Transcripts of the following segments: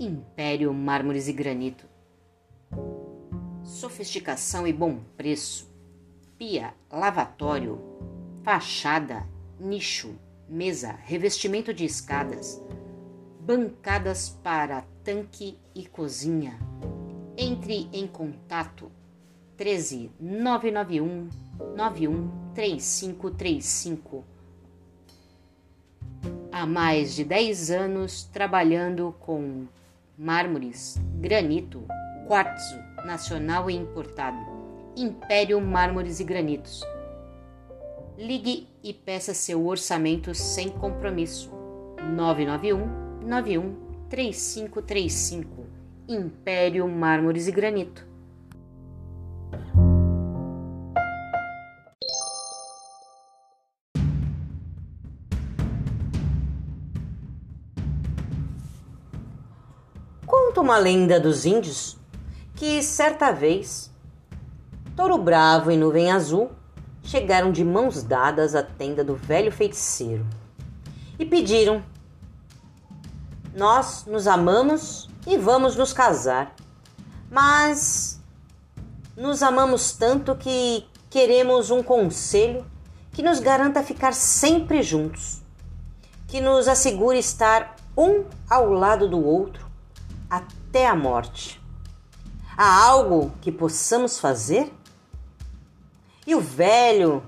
Império Mármores e Granito. Sofisticação e bom preço. Pia, lavatório, fachada, nicho, mesa, revestimento de escadas, bancadas para tanque e cozinha. Entre em contato 13 991 91 3535 há mais de 10 anos trabalhando com mármores, granito, quartzo nacional e importado, Império Mármores e Granitos. Ligue e peça seu orçamento sem compromisso. 991 91 3535 Império Mármores e Granito. Conta uma lenda dos índios que certa vez Touro Bravo e Nuvem Azul chegaram de mãos dadas à tenda do velho feiticeiro e pediram: Nós nos amamos e vamos nos casar, mas nos amamos tanto que queremos um conselho que nos garanta ficar sempre juntos, que nos assegure estar um ao lado do outro até a morte. Há algo que possamos fazer? E o velho,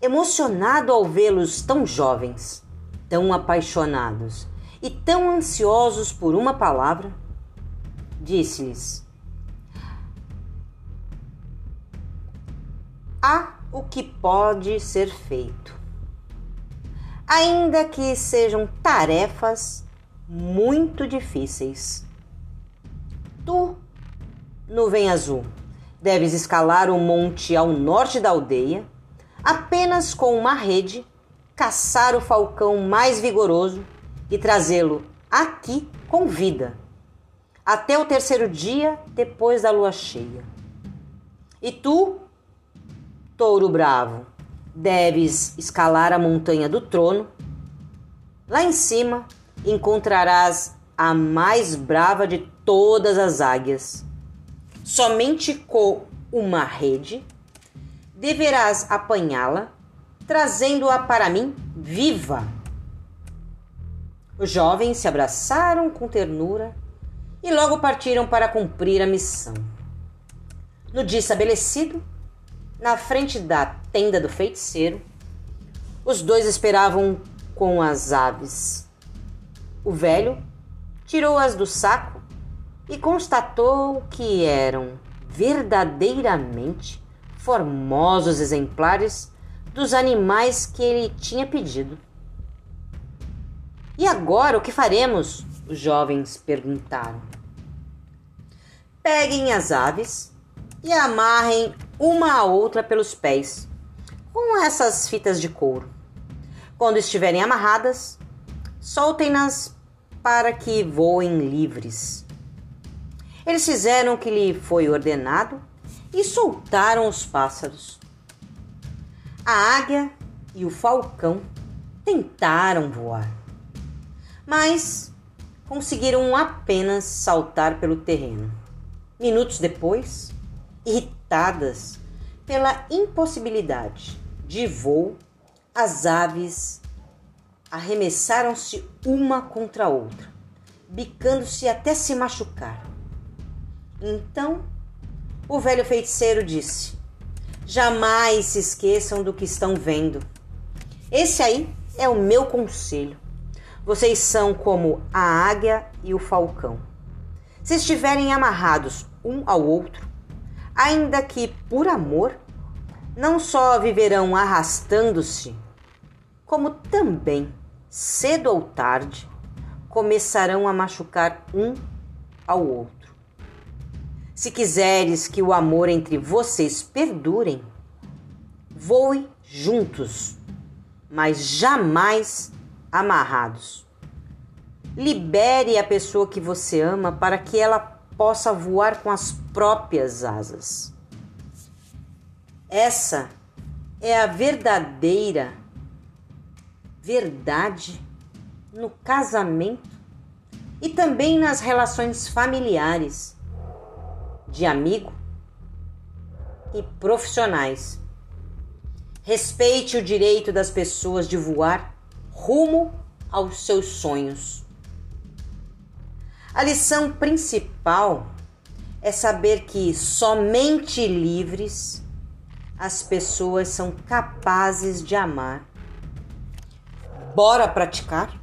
emocionado ao vê-los tão jovens, tão apaixonados e tão ansiosos por uma palavra, disse-lhes: Há o que pode ser feito, ainda que sejam tarefas muito difíceis. Tu, nuvem azul, deves escalar o monte ao norte da aldeia, apenas com uma rede, caçar o falcão mais vigoroso e trazê-lo aqui com vida, até o terceiro dia depois da lua cheia. E tu, touro bravo, deves escalar a montanha do trono. Lá em cima, encontrarás a mais brava de todas as águias. Somente com uma rede deverás apanhá-la, trazendo-a para mim viva. Os jovens se abraçaram com ternura e logo partiram para cumprir a missão. No dia estabelecido, na frente da tenda do feiticeiro, os dois esperavam com as aves o velho tirou-as do saco e constatou que eram verdadeiramente formosos exemplares dos animais que ele tinha pedido. E agora o que faremos? Os jovens perguntaram. Peguem as aves e amarrem uma a outra pelos pés com essas fitas de couro. Quando estiverem amarradas, soltem-nas para que voem livres. Eles fizeram o que lhe foi ordenado e soltaram os pássaros. A águia e o falcão tentaram voar, mas conseguiram apenas saltar pelo terreno. Minutos depois, irritadas pela impossibilidade de voo, as aves arremessaram-se uma contra a outra, bicando-se até se machucar. Então, o velho feiticeiro disse: Jamais se esqueçam do que estão vendo. Esse aí é o meu conselho. Vocês são como a águia e o falcão. Se estiverem amarrados um ao outro, ainda que por amor, não só viverão arrastando-se, como também cedo ou tarde, começarão a machucar um ao outro. Se quiseres que o amor entre vocês perdurem, voe juntos, mas jamais amarrados. Libere a pessoa que você ama para que ela possa voar com as próprias asas. Essa é a verdadeira verdade no casamento e também nas relações familiares, de amigo e profissionais. Respeite o direito das pessoas de voar rumo aos seus sonhos. A lição principal é saber que somente livres as pessoas são capazes de amar. Bora praticar?